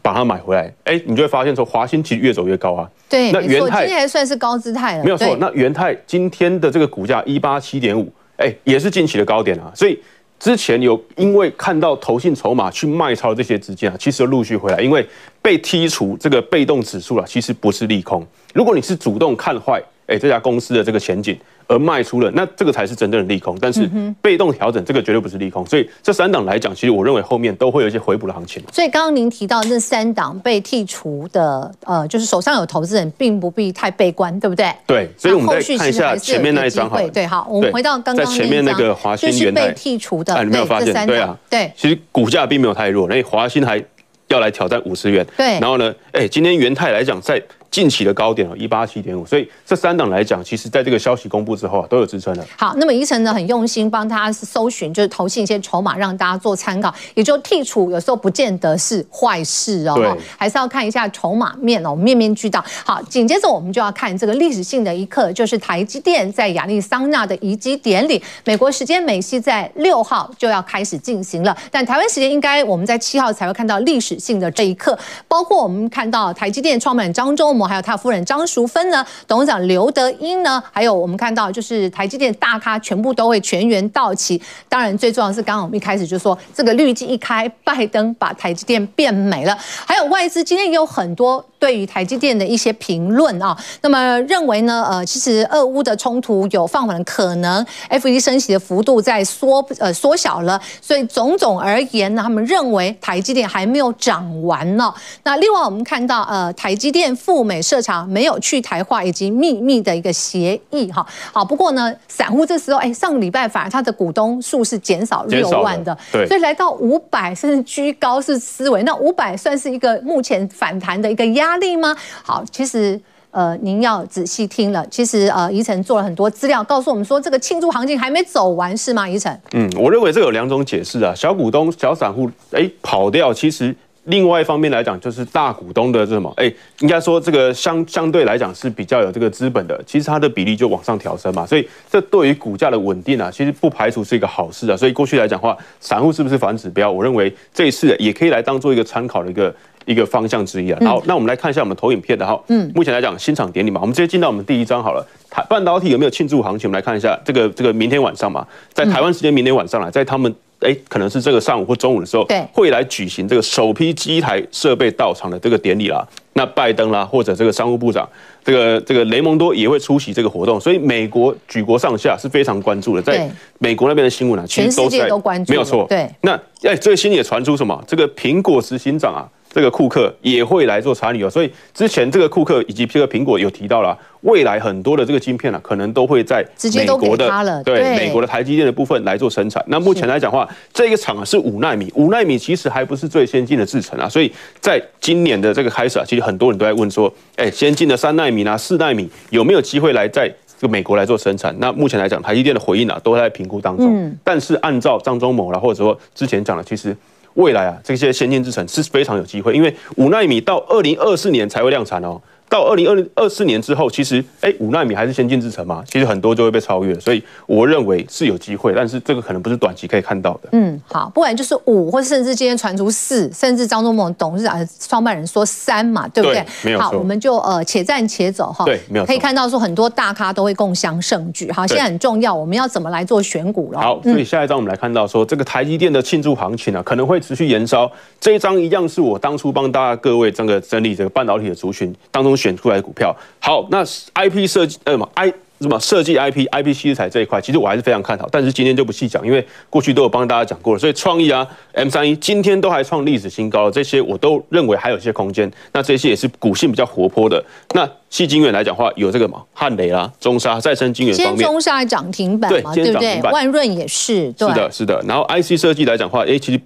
把它买回来？哎，你就会发现说，华新其实越走越高啊。对，那元泰今天还算是高姿态了。没有错，那元泰今天的这个股价一八七点五，哎，也是近期的高点啊，所以。之前有因为看到投信筹码去卖超这些资金啊，其实陆续回来，因为被剔除这个被动指数啊，其实不是利空。如果你是主动看坏，哎，这家公司的这个前景。而卖出了，那这个才是真正的利空。但是被动调整，这个绝对不是利空。所以这三档来讲，其实我认为后面都会有一些回补的行情。所以刚刚您提到那三档被剔除的，呃，就是手上有投资人，并不必太悲观，对不对？对。所以我们再看一下前面那一张，对，好，我们回到刚刚在前面那个华新元泰被剔除的，哎，你没有发现？对啊，对。其实股价并没有太弱，那华新还要来挑战五十元。对。然后呢，哎，今天元泰来讲在。近期的高点哦，一八七点五，所以这三档来讲，其实在这个消息公布之后啊，都有支撑的。好，那么怡晨呢很用心帮他搜寻，就是投信一些筹码，让大家做参考。也就剔除有时候不见得是坏事哦，对还是要看一下筹码面哦，面面俱到。好，紧接着我们就要看这个历史性的一刻，就是台积电在亚利桑那的移机典礼。美国时间美西在六号就要开始进行了，但台湾时间应该我们在七号才会看到历史性的这一刻。包括我们看到台积电创办人张忠还有他夫人张淑芬呢，董事长刘德英呢，还有我们看到就是台积电大咖全部都会全员到齐。当然最重要是，刚刚我们一开始就说这个滤镜一开，拜登把台积电变美了。还有外资今天也有很多对于台积电的一些评论啊，那么认为呢，呃，其实俄乌的冲突有放缓的可能，FED 升息的幅度在缩呃缩小了，所以种种而言呢，他们认为台积电还没有涨完呢。那另外我们看到呃，台积电赴美设厂没有去台化以及秘密的一个协议哈。好，不过呢，散户这时候哎，上个礼拜反而他的股东数是减少六万的，对，所以来到五百甚至居高是思维。那五百算是一个目前反弹的一个压压力吗？好，其实呃，您要仔细听了。其实呃，宜晨做了很多资料，告诉我们说这个庆祝行情还没走完，是吗？宜晨？嗯，我认为这有两种解释啊。小股东、小散户哎跑掉，其实。另外一方面来讲，就是大股东的这什么？哎，应该说这个相相对来讲是比较有这个资本的，其实它的比例就往上调升嘛，所以这对于股价的稳定啊，其实不排除是一个好事啊。所以过去来讲的话，散户是不是反指标？我认为这一次也可以来当做一个参考的一个一个方向之一啊。好，嗯、那我们来看一下我们投影片的哈。嗯，目前来讲新厂典礼嘛，我们直接进到我们第一章好了。台半导体有没有庆祝行情？我们来看一下这个这个明天晚上嘛，在台湾时间明天晚上啊，在他们。哎，可能是这个上午或中午的时候，对，会来举行这个首批机台设备到场的这个典礼啦。那拜登啦，或者这个商务部长，这个这个雷蒙多也会出席这个活动。所以美国举国上下是非常关注的。在美国那边的新闻啊，其实都在，没有错。对，那哎，最新也传出什么？这个苹果执行长啊。这个库克也会来做参与哦，所以之前这个库克以及这个苹果有提到了，未来很多的这个晶片啊，可能都会在美国的对美国的台积电的部分来做生产。那目前来讲的话，这个厂啊是五纳米，五纳米其实还不是最先进的制程啊，所以在今年的这个开始啊，其实很多人都在问说，哎，先进的三纳米啊、四纳米有没有机会来在这个美国来做生产？那目前来讲，台积电的回应啊都在评估当中。但是按照张忠谋啦，或者说之前讲的，其实。未来啊，这些先进制程是非常有机会，因为五纳米到二零二四年才会量产哦。到二零二二四年之后，其实哎，五纳米还是先进制程嘛，其实很多就会被超越，所以我认为是有机会，但是这个可能不是短期可以看到的。嗯，好，不管就是五，或甚至今天传出四，甚至张忠谋董事长、创办人说三嘛，对不对？对，没有错。好，我们就呃且战且走哈。对，没有错。可以看到说很多大咖都会共襄盛举。好，现在很重要，我们要怎么来做选股了？好，所以下一张我们来看到说这个台积电的庆祝行情啊，可能会持续延烧。这一张一样是我当初帮大家各位这个整理这个半导体的族群当中选出来的股票。好，那 IP 设计呃什么 I 什么设计 IP IP 器材这一块，其实我还是非常看好，但是今天就不细讲，因为过去都有帮大家讲过了。所以创意啊，M 三一今天都还创历史新高，这些我都认为还有一些空间。那这些也是股性比较活泼的。那细晶圆来讲的话，有这个嘛，汉雷啦、中沙、再生晶圆方面，中沙涨停板嘛，对不对？万润也是，对，是的，是的。然后 IC 设计来讲的话，哎，其实。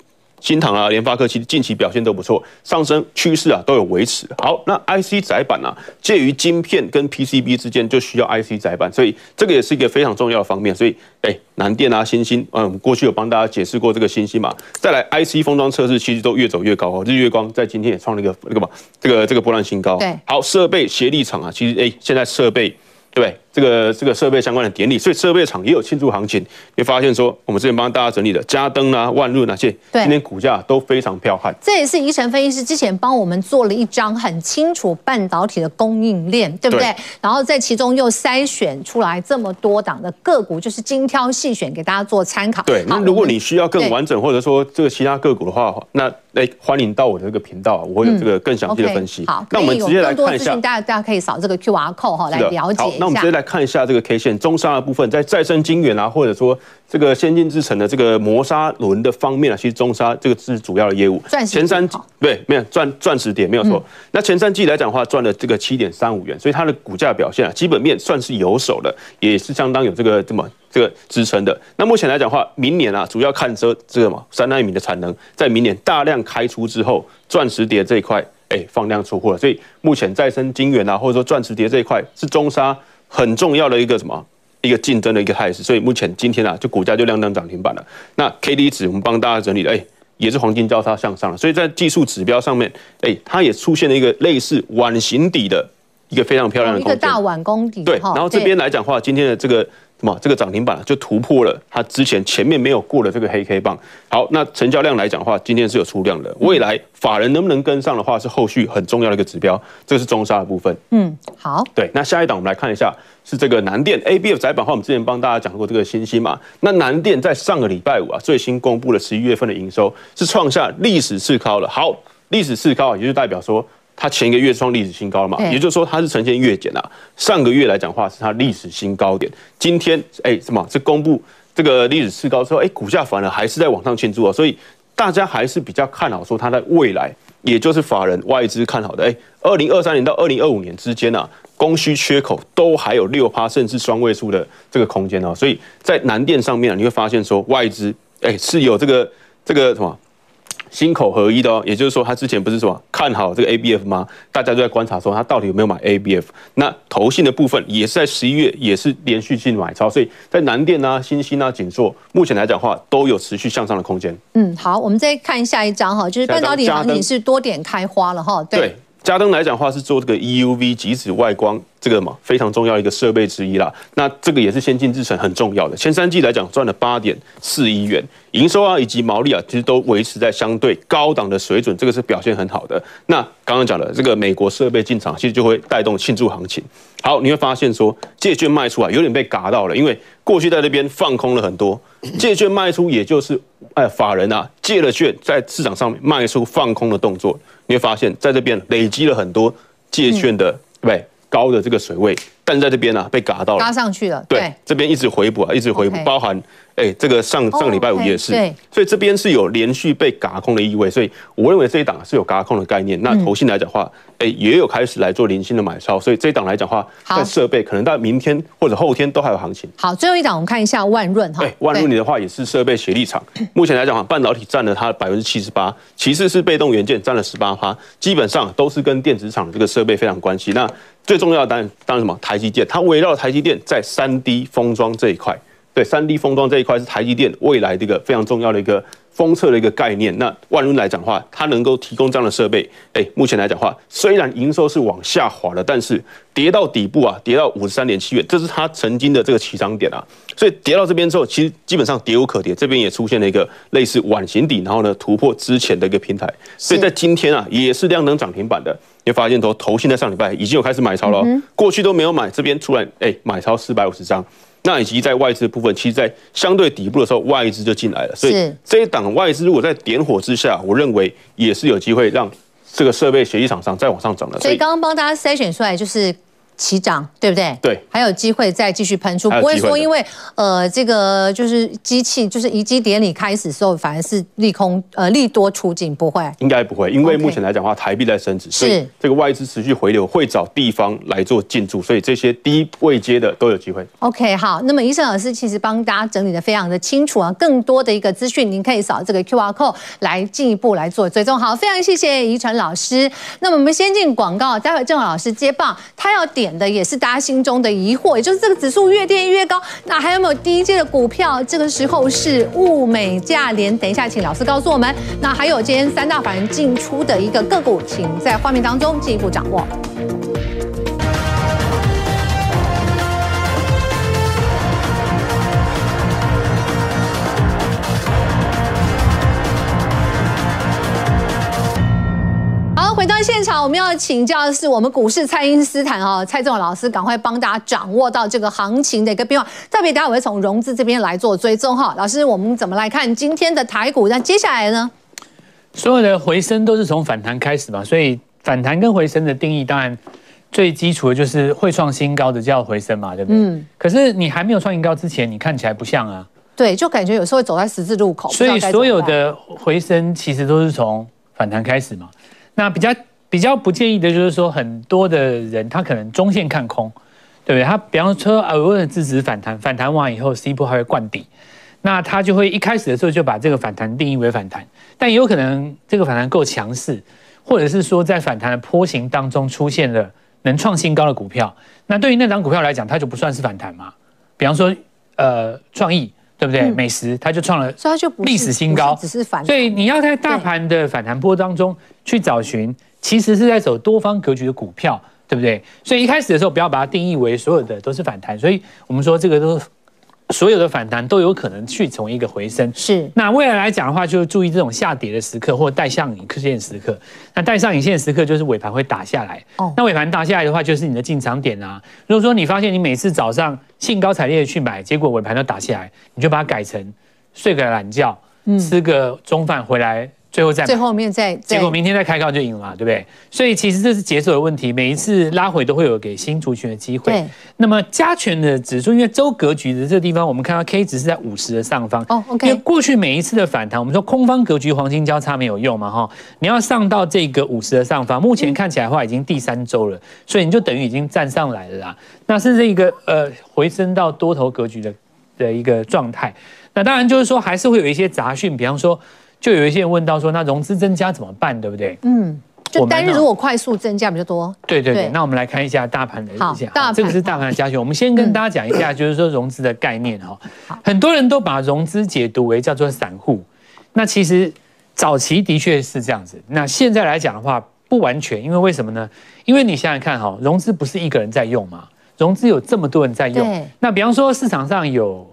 新唐啊，联发科其实近期表现都不错，上升趋势啊都有维持。好，那 IC 载板啊，介于晶片跟 PCB 之间，就需要 IC 载板，所以这个也是一个非常重要的方面。所以，哎，南电啊，新兴，嗯，过去有帮大家解释过这个新兴嘛。再来，IC 封装测试其实都越走越高哦。日月光在今天也创了一个那个嘛，这个这个波浪新高。对，好，设备协力厂啊，其实哎，现在设备。对，这个这个设备相关的典礼，所以设备厂也有庆祝行情。你会发现说，我们之前帮大家整理的嘉登啊、万润那些，今天股价都非常彪悍。这也是宜晨分析师之前帮我们做了一张很清楚半导体的供应链，对不对？对，然后在其中又筛选出来这么多档的个股，就是精挑细选给大家做参考。对，那如果你需要更完整，或者说这个其他个股的话，那。哎，欢迎到我的这个频道，我会有这个更详细的分析。嗯 okay, 好，那我们直接来看一下，大家大家可以扫这个 QR code 哈，来了解一下。好，那我们直接来看一下这个 K 线中沙的部分，在再生晶圆啊，或者说这个先进制程的这个磨砂轮的方面啊，其实中沙这个是主要的业务。前三季对，没有赚赚十点没有错。嗯、那前三季来讲的话，赚了这个七点三五元，所以它的股价表现啊，基本面算是有手的，也是相当有这个这么。这个支撑的，那目前来讲的话，明年啊，主要看这这个嘛，三纳米的产能在明年大量开出之后，钻石碟这一块，哎，放量出货了。所以目前再生晶圆啊，或者说钻石碟这一块，是中砂很重要的一个什么一个竞争的一个态势。所以目前今天啊，就股价就亮灯涨停板了。那 K D 值我们帮大家整理了，哎，也是黄金交叉向上了。所以在技术指标上面，哎，它也出现了一个类似碗形底的一个非常漂亮的一个大碗公底。对，然后这边来讲的话，今天的这个。嘛，这个涨停板就突破了它之前前面没有过的这个黑 K 棒。好，那成交量来讲的话，今天是有出量的。未来法人能不能跟上的话，是后续很重要的一个指标。这个是中沙的部分。嗯，好。对，那下一档我们来看一下，是这个南电 ABF 窄板的话，我们之前帮大家讲过这个信息嘛。那南电在上个礼拜五啊，最新公布了十一月份的营收是创下历史次高了。好，历史次高也就代表说。它前一个月创历史新高了嘛，也就是说它是呈现月减啊。上个月来讲的话是它历史新高点，今天哎什么？是公布这个历史次高之后，哎股价反而还是在往上庆祝啊，所以大家还是比较看好说它在未来，也就是法人外资看好的哎，二零二三年到二零二五年之间啊，供需缺口都还有六趴甚至双位数的这个空间哦，所以在南电上面啊，你会发现说外资哎是有这个这个什么？心口合一的哦，也就是说，他之前不是说看好这个 ABF 吗？大家都在观察说他到底有没有买 ABF。那投信的部分也是在十一月也是连续性买超，所以在南电啊、新兴啊、景硕，目前来讲的话都有持续向上的空间。嗯，好，我们再看下一张哈，就是半导体行情是多点开花了哈。对，嘉登来讲的话是做这个 EUV 极紫外光。这个嘛非常重要一个设备之一啦，那这个也是先进制程很重要的。前三季来讲赚了八点四亿元，营收啊以及毛利啊其实都维持在相对高档的水准，这个是表现很好的。那刚刚讲的这个美国设备进场，其实就会带动庆祝行情。好，你会发现说借券卖出啊有点被嘎到了，因为过去在那边放空了很多，借券卖出也就是哎法人啊借了券在市场上面卖出放空的动作，你会发现在这边累积了很多借券的对？高的这个水位，但在这边呢、啊、被嘎到了，嘎上去了。对，对这边一直回补啊，一直回补.包含哎、欸、这个上上礼拜五也是，oh, okay. 所以这边是有连续被嘎空的意味，所以我认为这一档是有嘎空的概念。那投信来讲的话，哎、欸、也有开始来做零星的买超，所以这一档来讲的话，在设备可能到明天或者后天都还有行情。好，最后一档我们看一下万润哈，对，万润你的话也是设备协力厂，目前来讲哈半导体占了它百分之七十八，其次是被动元件占了十八趴，基本上都是跟电子厂的这个设备非常关系。那最重要的当然当然什么？台积电，它围绕台积电在三 D 封装这一块，对，三 D 封装这一块是台积电未来的一个非常重要的一个封测的一个概念。那万润来讲的话，它能够提供这样的设备，哎，目前来讲的话，虽然营收是往下滑了，但是跌到底部啊，跌到五十三点七元，这是它曾经的这个起涨点啊。所以跌到这边之后，其实基本上跌无可跌，这边也出现了一个类似碗形底，然后呢突破之前的一个平台。所以在今天啊，也是量能涨停板的。你会发现，头头现在上礼拜已经有开始买超了，过去都没有买，这边突然哎买超四百五十张，那以及在外资的部分，其实，在相对底部的时候，外资就进来了，所以这一档外资如果在点火之下，我认为也是有机会让这个设备协议厂商再往上涨的。所以刚刚帮大家筛选出来就是。起涨，对不对？对，还有机会再继续喷出，不会说因为呃这个就是机器就是移机典礼开始的时候，反而是利空呃利多出尽，不会？应该不会，因为目前来讲的话，台币在升值，是这个外资持续回流，会找地方来做进驻，所以这些低位接的都有机会。OK，好，那么医生老师其实帮大家整理的非常的清楚啊，更多的一个资讯，您可以扫这个 QR code 来进一步来做追踪。好，非常谢谢怡诚老师。那么我们先进广告，待会郑老师接棒，他要点。点的也是大家心中的疑惑，也就是这个指数越跌越高，那还有没有低阶的股票？这个时候是物美价廉，等一下请老师告诉我们。那还有今天三大法人进出的一个个股，请在画面当中进一步掌握。回到现场，我们要请教的是我们股市蔡因斯坦哦，蔡仲老师，赶快帮大家掌握到这个行情的一个变化。特别，待会我会从融资这边来做追踪哈。老师，我们怎么来看今天的台股？那接下来呢？所有的回升都是从反弹开始嘛，所以反弹跟回升的定义，当然最基础的就是会创新高的叫回升嘛，对不对？嗯。可是你还没有创新高之前，你看起来不像啊。对，就感觉有时候会走在十字路口。所以所有的回升其实都是从反弹开始嘛。那比较比较不建议的就是说，很多的人他可能中线看空，对不对？他比方说偶尔支持反弹，反弹完以后 C 波还会灌底，那他就会一开始的时候就把这个反弹定义为反弹，但也有可能这个反弹够强势，或者是说在反弹的波形当中出现了能创新高的股票，那对于那张股票来讲，它就不算是反弹嘛。比方说呃创意。对不对？美食它就创了历史新高，只是反，所以你要在大盘的反弹波当中去找寻，其实是在走多方格局的股票，对不对？所以一开始的时候不要把它定义为所有的都是反弹，所以我们说这个都。所有的反弹都有可能去从一个回升，是。那未来来讲的话，就注意这种下跌的时刻或带上影线时刻。那带上影线时刻就是尾盘会打下来。哦。那尾盘打下来的话，就是你的进场点啊。如果说你发现你每次早上兴高采烈的去买，结果尾盘都打下来，你就把它改成睡个懒觉，吃个中饭回来最后再最后面再，结果明天再开高就赢了嘛，对不对？所以其实这是节奏的问题，每一次拉回都会有给新族群的机会。对，那么加权的指数，因为周格局的这个地方，我们看到 K 值是在五十的上方。哦，OK。因为过去每一次的反弹，我们说空方格局黄金交叉没有用嘛，哈，你要上到这个五十的上方，目前看起来的话已经第三周了，所以你就等于已经站上来了啦。那是这个呃回升到多头格局的的一个状态。那当然就是说还是会有一些杂讯，比方说。就有一些人问到说，那融资增加怎么办，对不对？嗯，就单日如果快速增加比较多。对对对，那我们来看一下大盘的一下，大盘这个是大盘的加权。我们先跟大家讲一下，就是说融资的概念哈。很多人都把融资解读为叫做散户，那其实早期的确是这样子。那现在来讲的话，不完全，因为为什么呢？因为你想想看哈，融资不是一个人在用嘛，融资有这么多人在用。那比方说市场上有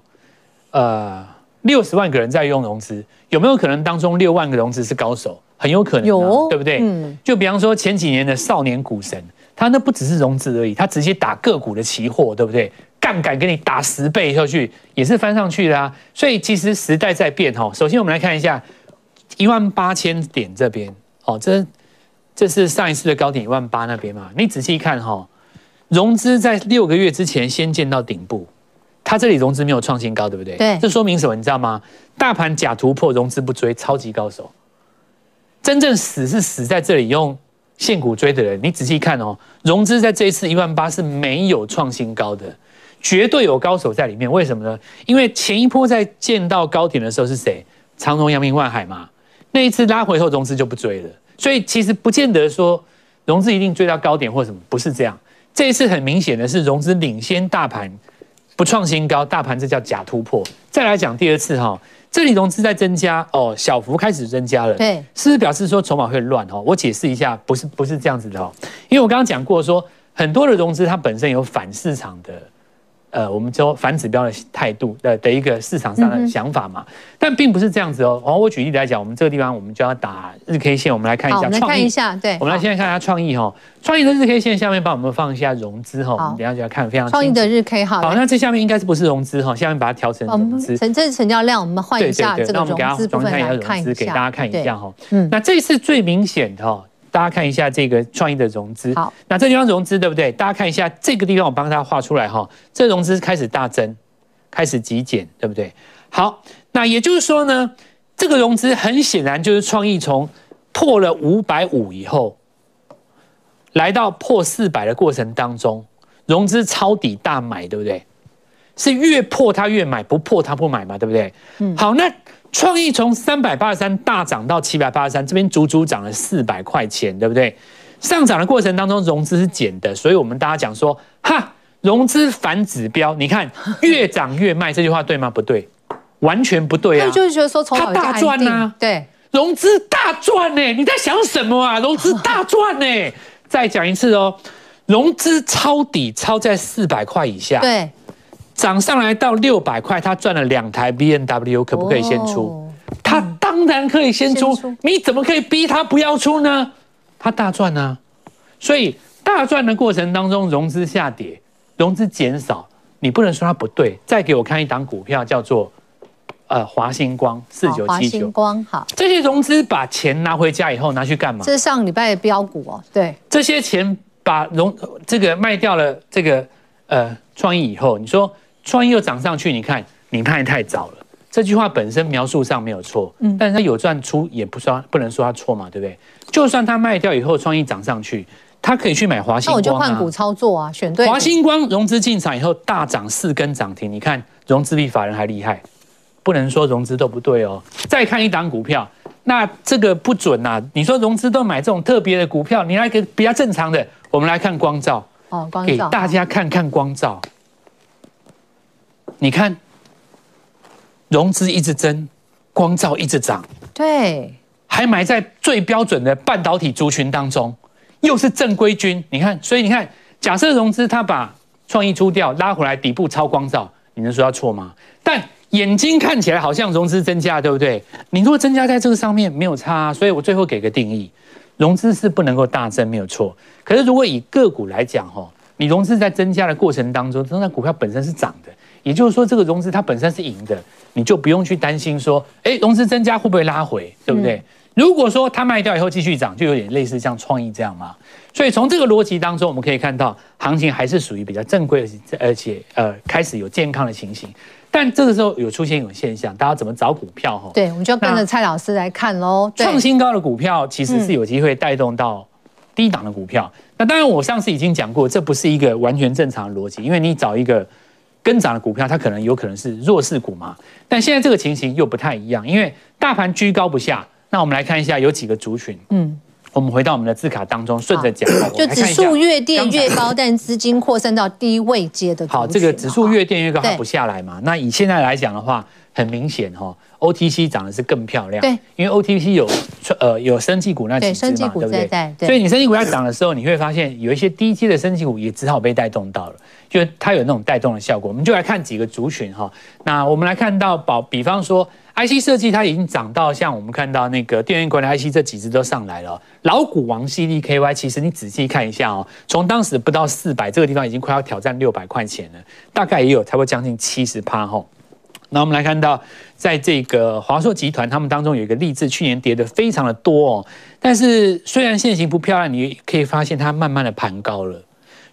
呃。六十万个人在用融资，有没有可能当中六万个融资是高手？很有可能，有，对不对？嗯，就比方说前几年的少年股神，他那不只是融资而已，他直接打个股的期货，对不对？杠杆给你打十倍下去，也是翻上去的啊。所以其实时代在变哈。首先我们来看一下一万八千点这边，哦，这这是上一次的高点一万八那边嘛？你仔细看哈，融资在六个月之前先见到顶部。它这里融资没有创新高，对不对？对，这说明什么？你知道吗？大盘假突破，融资不追，超级高手。真正死是死在这里用现股追的人。你仔细看哦，融资在这一次一万八是没有创新高的，绝对有高手在里面。为什么呢？因为前一波在见到高点的时候是谁？长荣、阳明、万海嘛。那一次拉回后，融资就不追了。所以其实不见得说融资一定追到高点或什么，不是这样。这一次很明显的是融资领先大盘。不创新高，大盘这叫假突破。再来讲第二次哈，这里融资在增加哦，小幅开始增加了，对，是不是表示说筹码会乱哦？我解释一下，不是不是这样子的哦，因为我刚刚讲过说，很多的融资它本身有反市场的。呃，我们说反指标的态度的的一个市场上的想法嘛，但并不是这样子哦。然后我举例来讲，我们这个地方我们就要打日 K 线，我们来看一下创意。我们来看一下，对，我们来现在看一下创意哈。创意的日 K 线下面帮我们放一下融资哈，我们等下就要看非常。创意的日 K 哈，好，那这下面应该是不是融资哈？下面把它调成融资。成这是成交量，我们换一下这个融资部分来看一下。那我们给大家看一下哈。嗯，那这次最明显的哈。大家看一下这个创意的融资，好，那这地方融资对不对？大家看一下这个地方，我帮大家画出来哈，这融资开始大增，开始急减，对不对？好，那也就是说呢，这个融资很显然就是创意从破了五百五以后，来到破四百的过程当中，融资抄底大买，对不对？是越破它越买，不破它不买嘛，对不对？嗯，好，那。创意从三百八十三大涨到七百八十三，这边足足涨了四百块钱，对不对？上涨的过程当中，融资是减的，所以我们大家讲说，哈，融资反指标，你看 越涨越卖，这句话对吗？不对，完全不对啊！就是觉得说，它大赚呐，对，融资大赚呢，你在想什么啊？融资大赚呢？再讲一次哦，融资抄底抄在四百块以下，对。涨上来到六百块，他赚了两台 B N W，可不可以先出？他当然可以先出，你怎么可以逼他不要出呢？他大赚啊！所以大赚的过程当中，融资下跌，融资减少，你不能说它不对。再给我看一档股票，叫做呃华星光四九七九。华星光好，这些融资把钱拿回家以后拿去干嘛？这是上礼拜的标股哦。对，这些钱把融这个卖掉了，这个呃创意以后，你说。创意又涨上去，你看你卖太早了。这句话本身描述上没有错，嗯，但是它有赚出也不算，不能说它错嘛，对不对？就算它卖掉以后，创意涨上去，他可以去买华星光啊。那我就换股操作啊，选对。华星光融资进场以后大涨四根涨停，你看融资比法人还厉害，不能说融资都不对哦。再看一档股票，那这个不准呐、啊。你说融资都买这种特别的股票，你来个比较正常的，我们来看光照哦，光照给大家看看光罩。你看，融资一直增，光照一直涨，对，还埋在最标准的半导体族群当中，又是正规军。你看，所以你看，假设融资它把创意出掉，拉回来底部超光照，你能说它错吗？但眼睛看起来好像融资增加，对不对？你如果增加在这个上面没有差啊，所以我最后给个定义，融资是不能够大增，没有错。可是如果以个股来讲，哈，你融资在增加的过程当中，那股票本身是涨的。也就是说，这个融资它本身是赢的，你就不用去担心说，哎，融资增加会不会拉回，对不对？如果说它卖掉以后继续涨，就有点类似像创意这样嘛。所以从这个逻辑当中，我们可以看到行情还是属于比较正规，而且呃开始有健康的情形。但这个时候有出现一种现象，大家怎么找股票哈？对，我们就跟着蔡老师来看喽。创新高的股票其实是有机会带动到低档的股票。嗯、那当然，我上次已经讲过，这不是一个完全正常的逻辑，因为你找一个跟涨的股票，它可能有可能是弱势股嘛。但现在这个情形又不太一样，因为大盘居高不下。那我们来看一下有几个族群。嗯。我们回到我们的字卡当中，顺着讲，就指数越垫越高，但资金扩散到低位接的。好，这个指数越垫越高，它不下来嘛？那以现在来讲的话，很明显哈，OTC 涨的是更漂亮。对，因为 OTC 有呃有生技股那几只嘛，对不对？所以你生技股在涨的时候，你会发现有一些低阶的生技股也只好被带动到了，就它有那种带动的效果。我们就来看几个族群哈。那我们来看到宝，比方说。IC 设计它已经涨到像我们看到那个电源管理 IC 这几只都上来了，老股王 CDKY，其实你仔细看一下哦，从当时不到四百这个地方已经快要挑战六百块钱了，大概也有差不多将近七十趴哈。那我们来看到，在这个华硕集团，他们当中有一个力致，去年跌的非常的多哦，但是虽然线型不漂亮，你可以发现它慢慢的盘高了，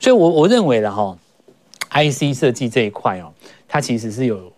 所以我我认为了哈，IC 设计这一块哦，它其实是有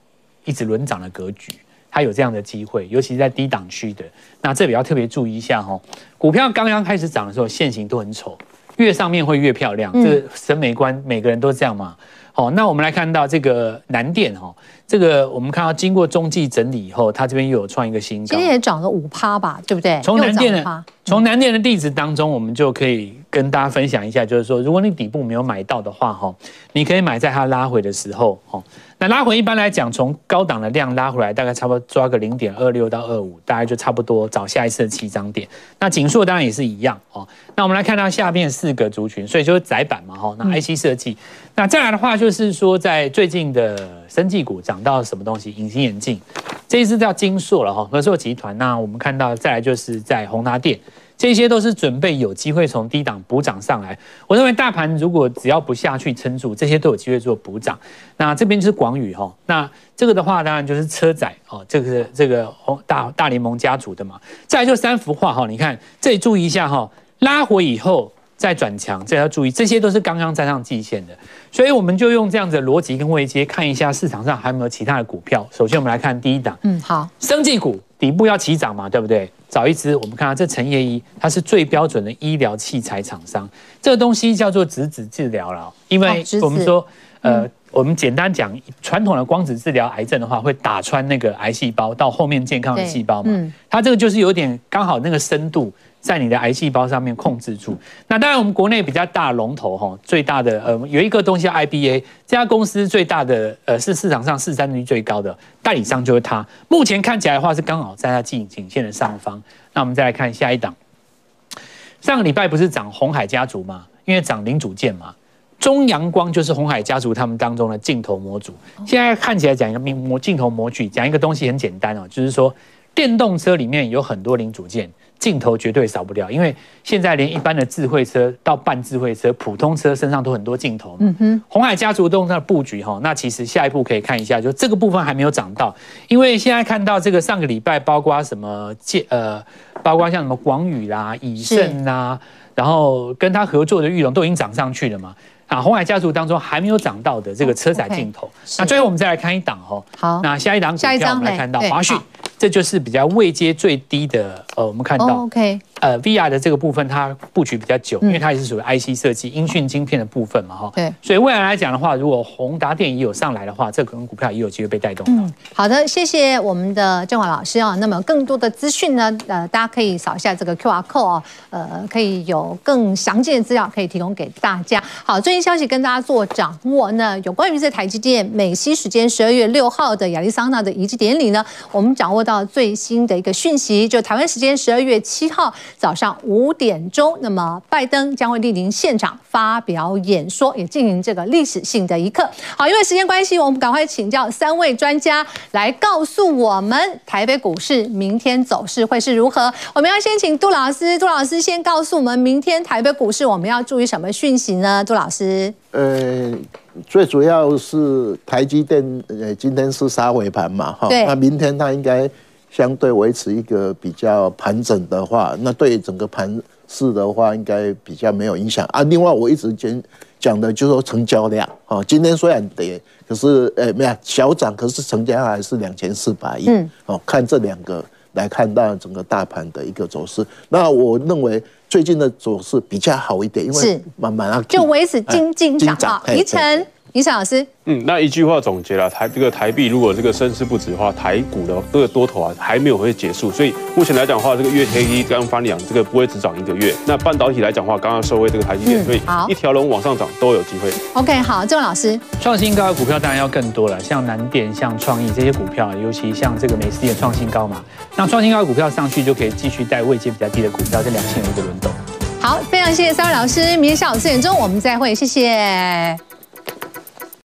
一直轮涨的格局。它有这样的机会，尤其是在低档区的，那这里要特别注意一下哈。股票刚刚开始涨的时候，线型都很丑，越上面会越漂亮，这个审美观每个人都这样嘛。好，那我们来看到这个南电哈，这个我们看到经过中继整理以后，它这边又有创一个新高，今天也涨了五趴吧，对不对？从南电的从南电的例子当中，我们就可以跟大家分享一下，就是说，如果你底部没有买到的话哈，你可以买在它拉回的时候哈。那拉回一般来讲，从高档的量拉回来，大概差不多抓个零点二六到二五，大概就差不多找下一次的起涨点。那景硕当然也是一样哦。那我们来看到下面四个族群，所以就是窄板嘛哈。那 IC 设计，那再来的话就是说，在最近的生技股涨到什么东西？隐形眼镜，这一次叫金硕了哈，和硕集团。那我们看到再来就是在宏达电。这些都是准备有机会从低档补涨上来。我认为大盘如果只要不下去撑住，这些都有机会做补涨。那这边就是广宇哈，那这个的话当然就是车载哦，这个是这个大大联盟家族的嘛。再来就三幅画哈，你看这里注意一下哈，拉回以后再转强，这要注意，这些都是刚刚站上季线的。所以我们就用这样子的逻辑跟位阶看一下市场上还有没有其他的股票。首先我们来看第一档，嗯，好，生技股底部要起涨嘛，对不对？找一支，我们看到这陈业医，它是最标准的医疗器材厂商。这个东西叫做质子治疗了，因为我们说，呃，我们简单讲，传统的光子治疗癌症的话，会打穿那个癌细胞到后面健康的细胞嘛。它这个就是有点刚好那个深度。在你的癌细胞上面控制住。那当然，我们国内比较大龙头哈，最大的呃有一个东西叫 IBA，这家公司最大的呃是市场上市占率最高的代理商就是它。目前看起来的话是刚好在它颈颈线的上方。那我们再来看下一档。上个礼拜不是涨红海家族吗？因为涨零组件嘛。中阳光就是红海家族他们当中的镜头模组。现在看起来讲一个模镜头模具，讲一个东西很简单哦，就是说电动车里面有很多零组件。镜头绝对少不了，因为现在连一般的智慧车到半智慧车、普通车身上都很多镜头。嗯哼，红海家族动它的布局哈，那其实下一步可以看一下，就这个部分还没有涨到，因为现在看到这个上个礼拜包括什么建呃，包括像什么广宇啦、以盛啦，然后跟他合作的玉龙都已经涨上去了嘛。啊，红海家族当中还没有涨到的这个车载镜头，那最后我们再来看一档哈。好，那下一档股票我们来看到华讯。这就是比较位阶最低的，呃，我们看到，oh, OK，呃，VR 的这个部分它布局比较久，嗯、因为它也是属于 IC 设计、音讯晶片的部分嘛，哈。对。所以未来来讲的话，如果宏达电也有上来的话，这可能股票也有机会被带动。嗯，好的，谢谢我们的振华老师啊。那么更多的资讯呢，呃，大家可以扫一下这个 QR code 啊，呃，可以有更详尽的资料可以提供给大家。好，最新消息跟大家做掌握。那有关于这台积电美西时间十二月六号的亚利桑那的移机典礼呢，我们掌握到。到最新的一个讯息，就台湾时间十二月七号早上五点钟，那么拜登将会莅临现场发表演说，也进行这个历史性的一刻。好，因为时间关系，我们赶快请教三位专家来告诉我们台北股市明天走势会是如何。我们要先请杜老师，杜老师先告诉我们明天台北股市我们要注意什么讯息呢？杜老师，呃。最主要是台积电，呃，今天是杀尾盘嘛，哈，那明天它应该相对维持一个比较盘整的话，那对整个盘市的话，应该比较没有影响啊。另外，我一直讲讲的就是说成交量啊，今天虽然跌，可是呃没有小涨，可是成交量还是两千四百亿。嗯，哦，看这两个来看到整个大盘的一个走势，那我认为最近的走势比较好一点，因为慢慢啊，就维持金金涨啊，宜晨。宜晨老师，嗯，那一句话总结了台这个台币，如果这个升势不止的话，台股的这个多头啊还没有会结束，所以目前来讲的话，这个月黑一刚翻两，这个不会只涨一个月。那半导体来讲的话，刚刚收回这个台积电，所以一条龙往上涨都有机会。OK，好，这位老师，创新高的股票当然要更多了，像南电、像创意这些股票，尤其像这个美食也创新高嘛，那创新高的股票上去就可以继续带位阶比较低的股票，这两性有一个轮动。好，非常谢谢三位老师，明天下午四点钟我们再会，谢谢。